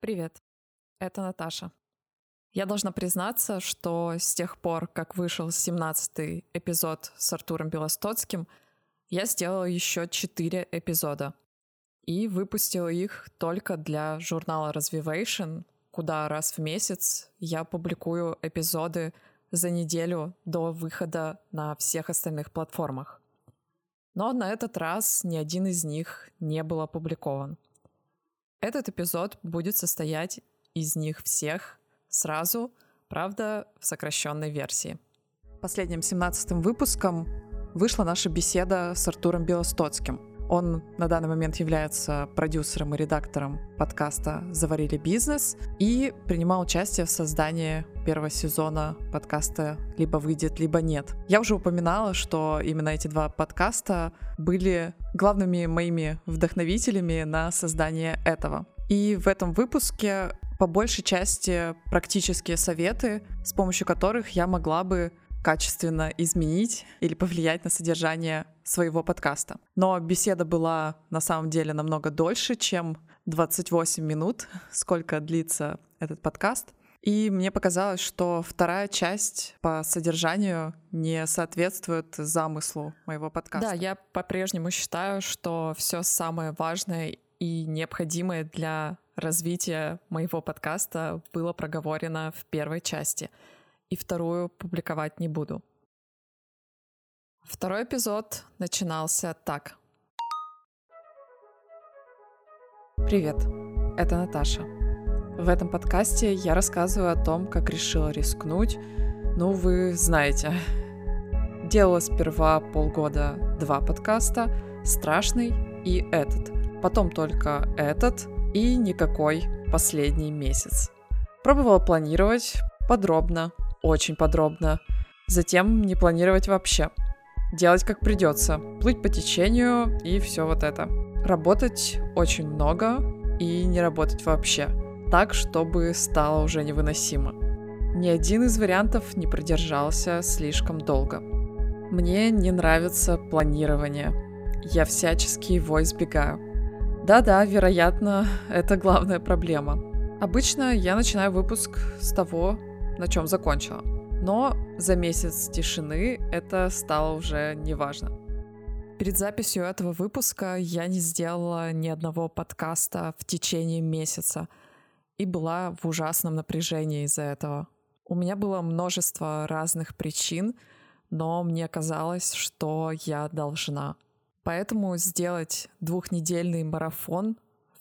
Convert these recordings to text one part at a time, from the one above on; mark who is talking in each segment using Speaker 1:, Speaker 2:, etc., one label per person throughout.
Speaker 1: Привет, это Наташа. Я должна признаться, что с тех пор, как вышел 17-й эпизод с Артуром Белостоцким, я сделала еще 4 эпизода и выпустила их только для журнала Развивation, куда раз в месяц я публикую эпизоды за неделю до выхода на всех остальных платформах. Но на этот раз ни один из них не был опубликован — этот эпизод будет состоять из них всех сразу, правда, в сокращенной версии. Последним 17 выпуском вышла наша беседа с Артуром Белостоцким. Он на данный момент является продюсером и редактором подкаста «Заварили бизнес» и принимал участие в создании первого сезона подкаста «Либо выйдет, либо нет». Я уже упоминала, что именно эти два подкаста были главными моими вдохновителями на создание этого. И в этом выпуске по большей части практические советы, с помощью которых я могла бы качественно изменить или повлиять на содержание своего подкаста. Но беседа была на самом деле намного дольше, чем 28 минут, сколько длится этот подкаст. И мне показалось, что вторая часть по содержанию не соответствует замыслу моего подкаста. Да, я по-прежнему считаю, что все самое важное и необходимое для развития моего подкаста было проговорено в первой части — и вторую публиковать не буду. Второй эпизод начинался так. Привет, это Наташа. В этом подкасте я рассказываю о том, как решила рискнуть. Ну, вы знаете. Делала сперва полгода два подкаста, страшный и этот. Потом только этот и никакой последний месяц. Пробовала планировать подробно, очень подробно. Затем не планировать вообще. Делать как придется. Плыть по течению и все вот это. Работать очень много и не работать вообще. Так, чтобы стало уже невыносимо. Ни один из вариантов не продержался слишком долго. Мне не нравится планирование. Я всячески его избегаю. Да-да, вероятно, это главная проблема. Обычно я начинаю выпуск с того, на чем закончила. Но за месяц тишины это стало уже неважно. Перед записью этого выпуска я не сделала ни одного подкаста в течение месяца и была в ужасном напряжении из-за этого. У меня было множество разных причин, но мне казалось, что я должна. Поэтому сделать двухнедельный марафон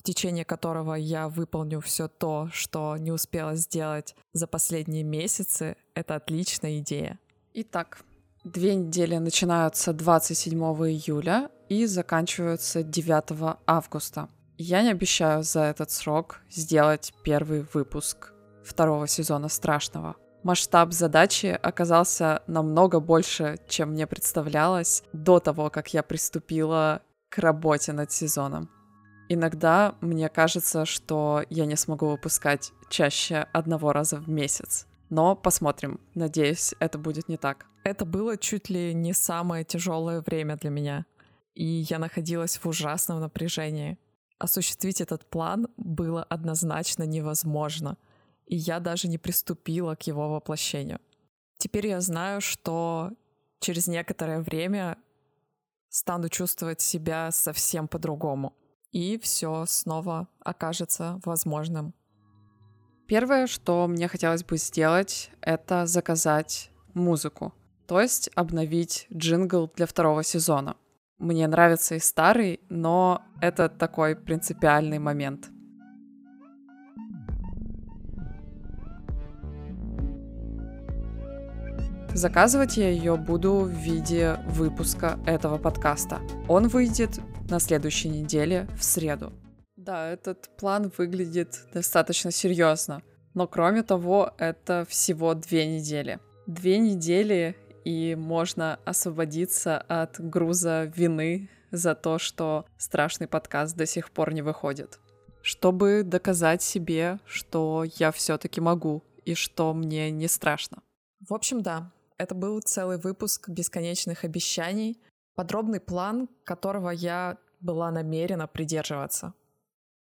Speaker 1: течение которого я выполню все то, что не успела сделать за последние месяцы, это отличная идея. Итак, две недели начинаются 27 июля и заканчиваются 9 августа. Я не обещаю за этот срок сделать первый выпуск второго сезона «Страшного». Масштаб задачи оказался намного больше, чем мне представлялось до того, как я приступила к работе над сезоном. Иногда мне кажется, что я не смогу выпускать чаще одного раза в месяц. Но посмотрим. Надеюсь, это будет не так. Это было чуть ли не самое тяжелое время для меня. И я находилась в ужасном напряжении. Осуществить этот план было однозначно невозможно. И я даже не приступила к его воплощению. Теперь я знаю, что через некоторое время стану чувствовать себя совсем по-другому и все снова окажется возможным. Первое, что мне хотелось бы сделать, это заказать музыку, то есть обновить джингл для второго сезона. Мне нравится и старый, но это такой принципиальный момент. Заказывать я ее буду в виде выпуска этого подкаста. Он выйдет на следующей неделе в среду. Да, этот план выглядит достаточно серьезно. Но кроме того, это всего две недели. Две недели, и можно освободиться от груза вины за то, что страшный подкаст до сих пор не выходит. Чтобы доказать себе, что я все-таки могу и что мне не страшно. В общем, да, это был целый выпуск бесконечных обещаний, подробный план, которого я была намерена придерживаться.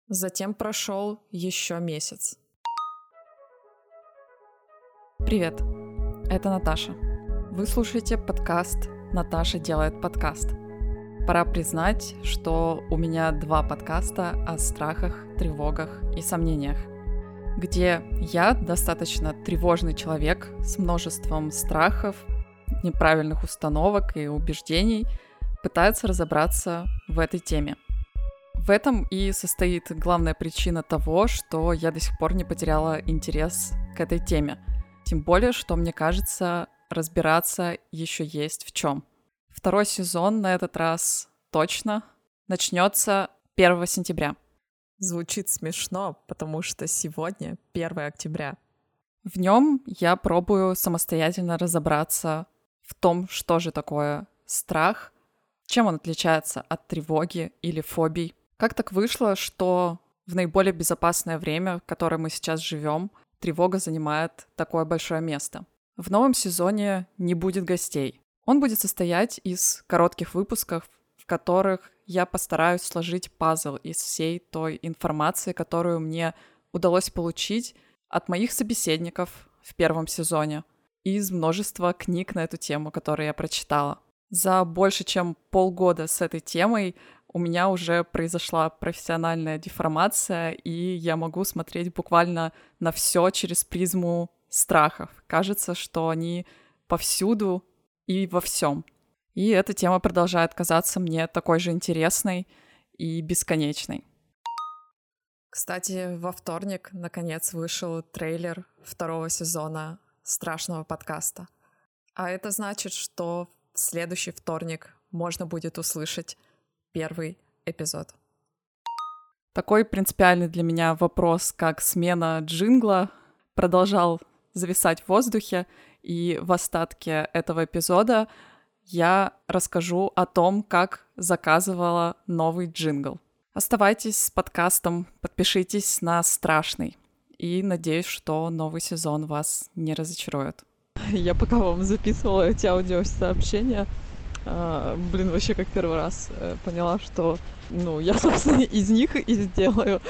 Speaker 1: Затем прошел еще месяц. Привет, это Наташа. Вы слушаете подкаст «Наташа делает подкаст». Пора признать, что у меня два подкаста о страхах, тревогах и сомнениях, где я достаточно тревожный человек с множеством страхов, неправильных установок и убеждений, пытается разобраться в этой теме. В этом и состоит главная причина того, что я до сих пор не потеряла интерес к этой теме. Тем более, что мне кажется, разбираться еще есть в чем. Второй сезон на этот раз точно начнется 1 сентября. Звучит смешно, потому что сегодня 1 октября. В нем я пробую самостоятельно разобраться в том, что же такое страх, чем он отличается от тревоги или фобий. Как так вышло, что в наиболее безопасное время, в которое мы сейчас живем, тревога занимает такое большое место? В новом сезоне не будет гостей. Он будет состоять из коротких выпусков, в которых я постараюсь сложить пазл из всей той информации, которую мне удалось получить от моих собеседников в первом сезоне из множества книг на эту тему, которые я прочитала. За больше чем полгода с этой темой у меня уже произошла профессиональная деформация, и я могу смотреть буквально на все через призму страхов. Кажется, что они повсюду и во всем. И эта тема продолжает казаться мне такой же интересной и бесконечной. Кстати, во вторник, наконец, вышел трейлер второго сезона страшного подкаста. А это значит, что в следующий вторник можно будет услышать первый эпизод. Такой принципиальный для меня вопрос, как смена джингла, продолжал зависать в воздухе, и в остатке этого эпизода я расскажу о том, как заказывала новый джингл. Оставайтесь с подкастом, подпишитесь на «Страшный», и надеюсь, что новый сезон вас не разочарует. Я пока вам записывала эти аудиосообщения, а, блин, вообще как первый раз э, поняла, что, ну, я, собственно, из них и сделаю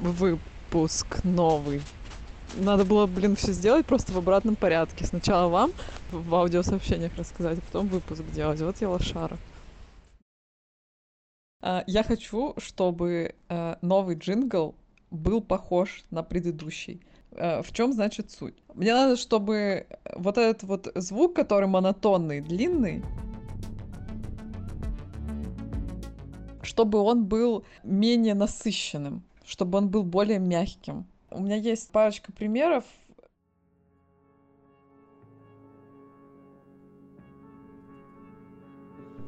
Speaker 1: выпуск новый. Надо было, блин, все сделать просто в обратном порядке. Сначала вам в аудиосообщениях рассказать, а потом выпуск делать. Вот я лошара. А, я хочу, чтобы э, новый джингл был похож на предыдущий. Э, в чем значит суть? Мне надо, чтобы вот этот вот звук, который монотонный, длинный, чтобы он был менее насыщенным, чтобы он был более мягким. У меня есть парочка примеров.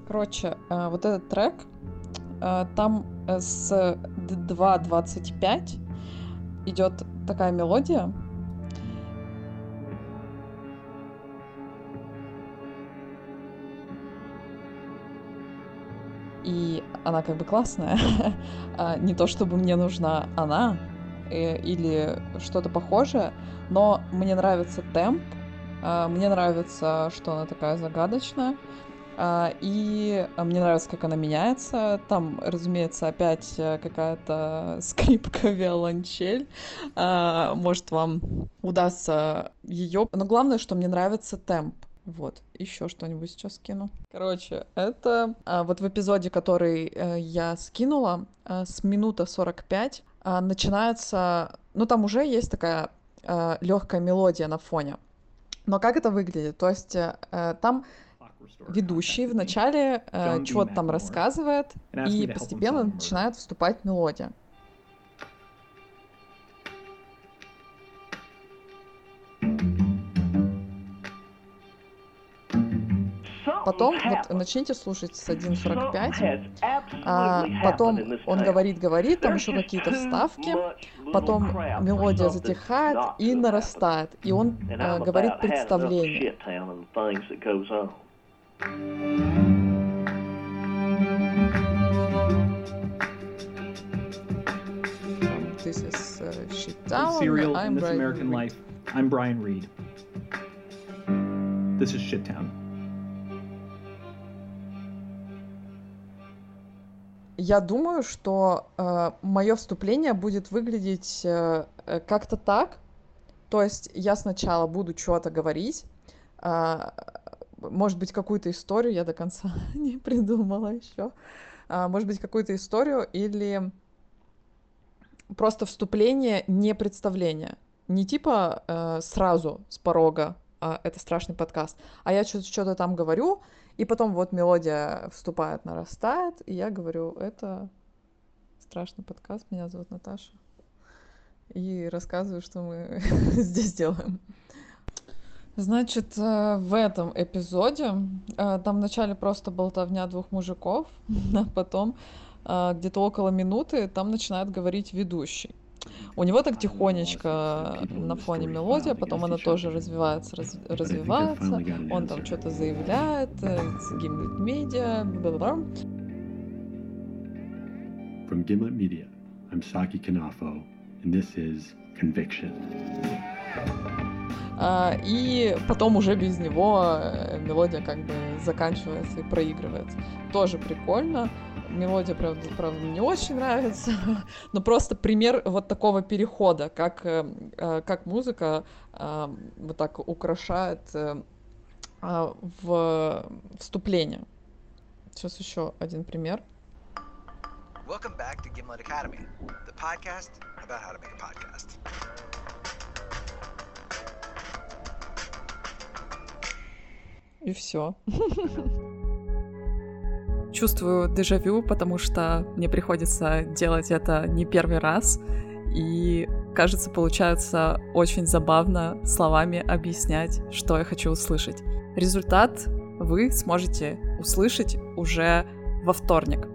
Speaker 1: Короче, э, вот этот трек, там с 2.25 идет такая мелодия. И она как бы классная. А, не то чтобы мне нужна она э, или что-то похожее, но мне нравится темп, а, мне нравится, что она такая загадочная. А, и а, мне нравится, как она меняется. Там, разумеется, опять э, какая-то скрипка, виолончель. А, может, вам удастся ее. Но главное, что мне нравится темп. Вот, еще что-нибудь сейчас скину. Короче, это вот в эпизоде, который а, я скинула, а, с минута 45 а, начинается, ну там уже есть такая легкая мелодия на фоне. Но как это выглядит? То есть там ведущий вначале э, чего-то там рассказывает, и постепенно начинает вступать мелодия. Потом вот начните слушать с 1.45, а потом он говорит, говорит, там еще какие-то вставки, потом мелодия затихает и нарастает, и он э, говорит представление. This is uh, Shittown. Serial I'm in This Brian American Reed. Life. I'm Brian Reed. This is Shittown. я думаю, что э, мое вступление будет выглядеть э, э, как-то так. То есть я сначала буду что-то говорить, э, может быть, какую-то историю я до конца не придумала еще. Э, может быть, какую-то историю или просто вступление, не представление. Не типа э, сразу с порога а, это страшный подкаст, а я что-то там говорю, и потом вот мелодия вступает, нарастает, и я говорю, это страшный подкаст, меня зовут Наташа. И рассказываю, что мы здесь делаем. Значит, э, в этом эпизоде э, там вначале просто болтовня двух мужиков, а потом э, где-то около минуты там начинает говорить ведущий. У него так тихонечко на фоне мелодия, потом она тоже развивается, раз, развивается, он там что-то заявляет, Gimlet Media, бла From Gimlet Media, I'm Saki Kanafo, and this is Conviction. А, и потом уже без него э, мелодия как бы заканчивается и проигрывается. Тоже прикольно. Мелодия, правда, правда, не очень нравится, но просто пример вот такого перехода, как, э, э, как музыка вот так украшает а, в вступление. Сейчас еще один пример. Welcome back to Gimlet Academy, the podcast about how to make a podcast. И все. Чувствую дежавю, потому что мне приходится делать это не первый раз. И, кажется, получается очень забавно словами объяснять, что я хочу услышать. Результат вы сможете услышать уже во вторник.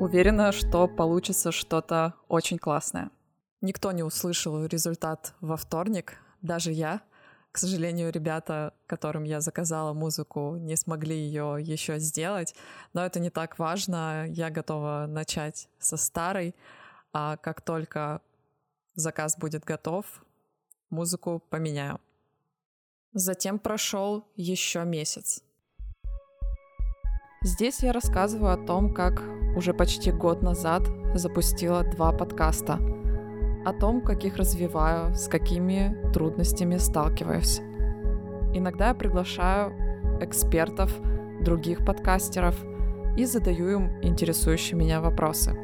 Speaker 1: Уверена, что получится что-то очень классное. Никто не услышал результат во вторник, даже я, к сожалению, ребята, которым я заказала музыку, не смогли ее еще сделать, но это не так важно. Я готова начать со старой, а как только заказ будет готов, музыку поменяю. Затем прошел еще месяц. Здесь я рассказываю о том, как уже почти год назад запустила два подкаста — о том, как их развиваю, с какими трудностями сталкиваюсь. Иногда я приглашаю экспертов, других подкастеров и задаю им интересующие меня вопросы.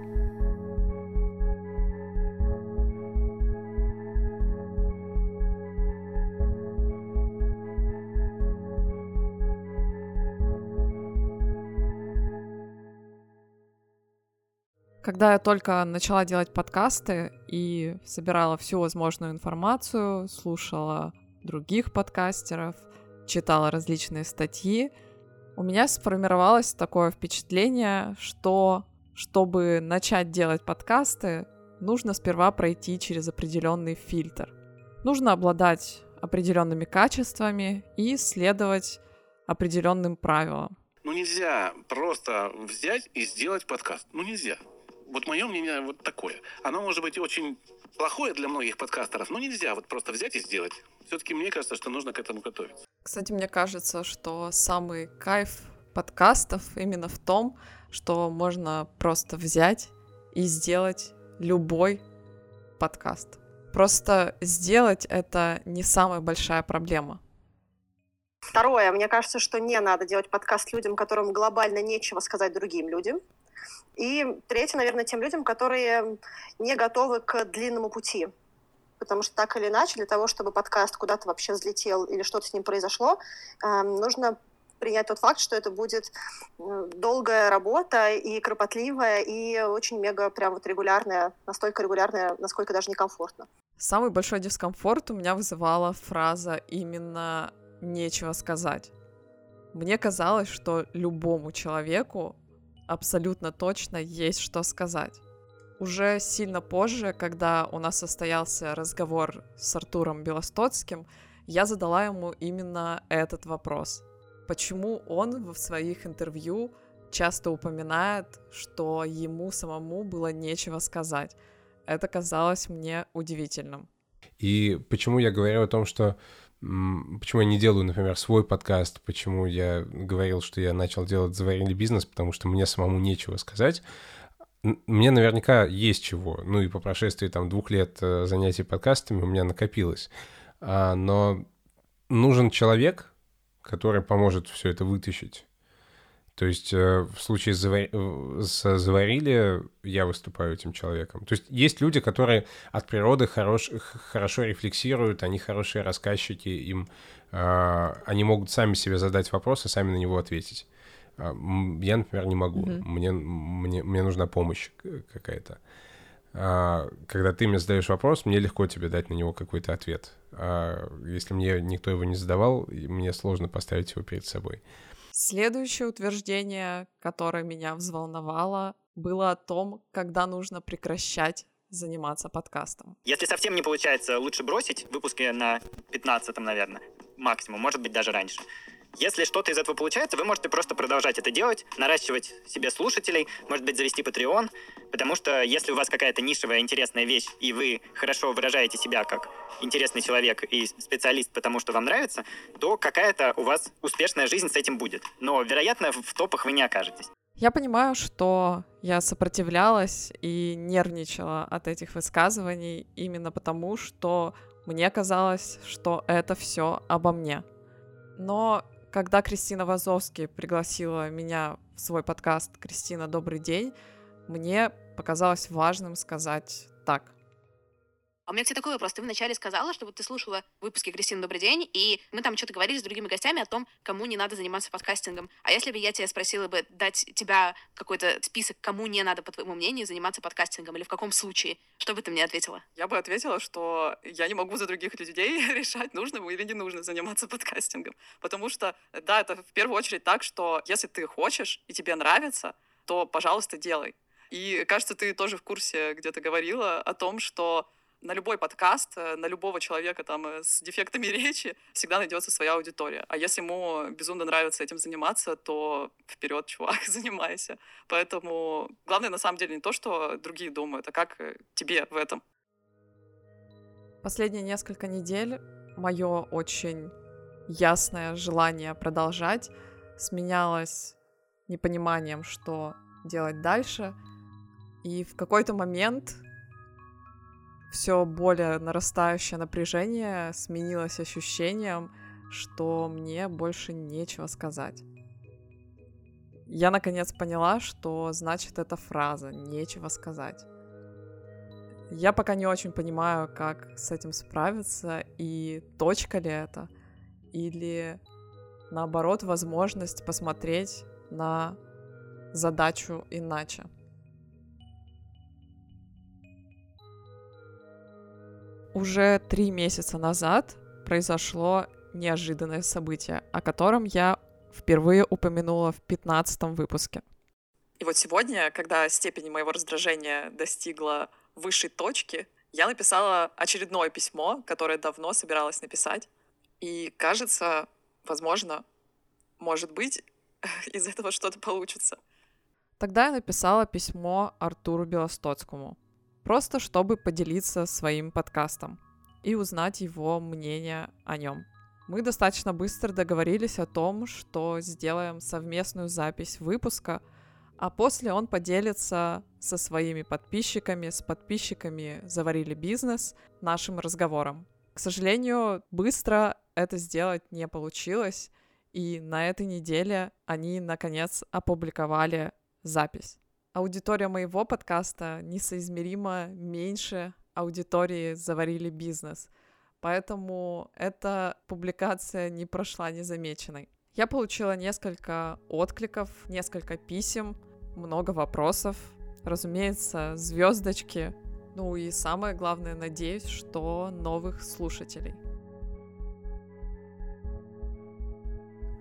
Speaker 1: Когда я только начала делать подкасты и собирала всю возможную информацию, слушала других подкастеров, читала различные статьи, у меня сформировалось такое впечатление, что чтобы начать делать подкасты, нужно сперва пройти через определенный фильтр. Нужно обладать определенными качествами и следовать определенным правилам.
Speaker 2: Ну нельзя просто взять и сделать подкаст. Ну нельзя вот мое мнение вот такое. Оно может быть очень плохое для многих подкастеров, но нельзя вот просто взять и сделать. Все-таки мне кажется, что нужно к этому готовиться.
Speaker 1: Кстати, мне кажется, что самый кайф подкастов именно в том, что можно просто взять и сделать любой подкаст. Просто сделать это не самая большая проблема.
Speaker 3: Второе, мне кажется, что не надо делать подкаст людям, которым глобально нечего сказать другим людям. И третье, наверное, тем людям, которые не готовы к длинному пути. Потому что так или иначе, для того, чтобы подкаст куда-то вообще взлетел или что-то с ним произошло, эм, нужно принять тот факт, что это будет долгая работа и кропотливая, и очень мега прям вот регулярная, настолько регулярная, насколько даже некомфортно.
Speaker 1: Самый большой дискомфорт у меня вызывала фраза именно «нечего сказать». Мне казалось, что любому человеку абсолютно точно есть что сказать. Уже сильно позже, когда у нас состоялся разговор с Артуром Белостоцким, я задала ему именно этот вопрос. Почему он в своих интервью часто упоминает, что ему самому было нечего сказать? Это казалось мне удивительным.
Speaker 4: И почему я говорю о том, что почему я не делаю, например, свой подкаст, почему я говорил, что я начал делать заварили бизнес, потому что мне самому нечего сказать. мне наверняка есть чего. Ну и по прошествии там двух лет э, занятий подкастами у меня накопилось. А, но нужен человек, который поможет все это вытащить. То есть э, в случае с, завар... с «Заварили» я выступаю этим человеком. То есть есть люди, которые от природы хорош... хорошо рефлексируют, они хорошие рассказчики, им э, они могут сами себе задать вопрос и сами на него ответить. А, я, например, не могу. Mm-hmm. Мне, мне, мне нужна помощь какая-то. А, когда ты мне задаешь вопрос, мне легко тебе дать на него какой-то ответ. А если мне никто его не задавал, мне сложно поставить его перед собой.
Speaker 1: Следующее утверждение, которое меня взволновало, было о том, когда нужно прекращать заниматься подкастом.
Speaker 5: Если совсем не получается, лучше бросить выпуски на 15 наверное, максимум, может быть, даже раньше. Если что-то из этого получается, вы можете просто продолжать это делать, наращивать себе слушателей, может быть, завести Patreon, потому что если у вас какая-то нишевая интересная вещь, и вы хорошо выражаете себя как интересный человек и специалист, потому что вам нравится, то какая-то у вас успешная жизнь с этим будет. Но, вероятно, в топах вы не окажетесь.
Speaker 1: Я понимаю, что я сопротивлялась и нервничала от этих высказываний именно потому, что мне казалось, что это все обо мне. Но когда Кристина Вазовский пригласила меня в свой подкаст «Кристина, добрый день», мне показалось важным сказать так.
Speaker 6: А у меня, кстати, такой вопрос. Ты вначале сказала, что вот ты слушала выпуски Кристины «Добрый день», и мы там что-то говорили с другими гостями о том, кому не надо заниматься подкастингом. А если бы я тебя спросила бы дать тебя какой-то список, кому не надо, по твоему мнению, заниматься подкастингом, или в каком случае, что бы ты мне ответила?
Speaker 1: Я бы ответила, что я не могу за других людей решать, нужно или не нужно заниматься подкастингом. Потому что, да, это в первую очередь так, что если ты хочешь и тебе нравится, то, пожалуйста, делай. И, кажется, ты тоже в курсе где-то говорила о том, что на любой подкаст, э, на любого человека там э, с дефектами речи всегда найдется своя аудитория. А если ему безумно нравится этим заниматься, то вперед, чувак, занимайся. Поэтому главное на самом деле не то, что другие думают, а как э, тебе в этом. Последние несколько недель мое очень ясное желание продолжать сменялось непониманием, что делать дальше. И в какой-то момент все более нарастающее напряжение сменилось ощущением, что мне больше нечего сказать. Я наконец поняла, что значит эта фраза «нечего сказать». Я пока не очень понимаю, как с этим справиться, и точка ли это, или наоборот возможность посмотреть на задачу иначе. Уже три месяца назад произошло неожиданное событие, о котором я впервые упомянула в 15 выпуске. И вот сегодня, когда степень моего раздражения достигла высшей точки, я написала очередное письмо, которое давно собиралась написать. И кажется, возможно, может быть, из этого что-то получится. Тогда я написала письмо Артуру Белостоцкому — просто чтобы поделиться своим подкастом и узнать его мнение о нем. Мы достаточно быстро договорились о том, что сделаем совместную запись выпуска, а после он поделится со своими подписчиками, с подписчиками «Заварили бизнес» нашим разговором. К сожалению, быстро это сделать не получилось, и на этой неделе они, наконец, опубликовали запись аудитория моего подкаста несоизмеримо меньше аудитории «Заварили бизнес». Поэтому эта публикация не прошла незамеченной. Я получила несколько откликов, несколько писем, много вопросов, разумеется, звездочки. Ну и самое главное, надеюсь, что новых слушателей.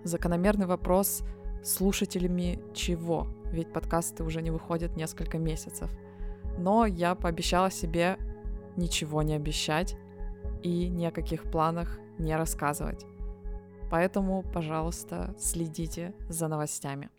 Speaker 1: Закономерный вопрос слушателями чего? Ведь подкасты уже не выходят несколько месяцев. Но я пообещала себе ничего не обещать и ни о каких планах не рассказывать. Поэтому, пожалуйста, следите за новостями.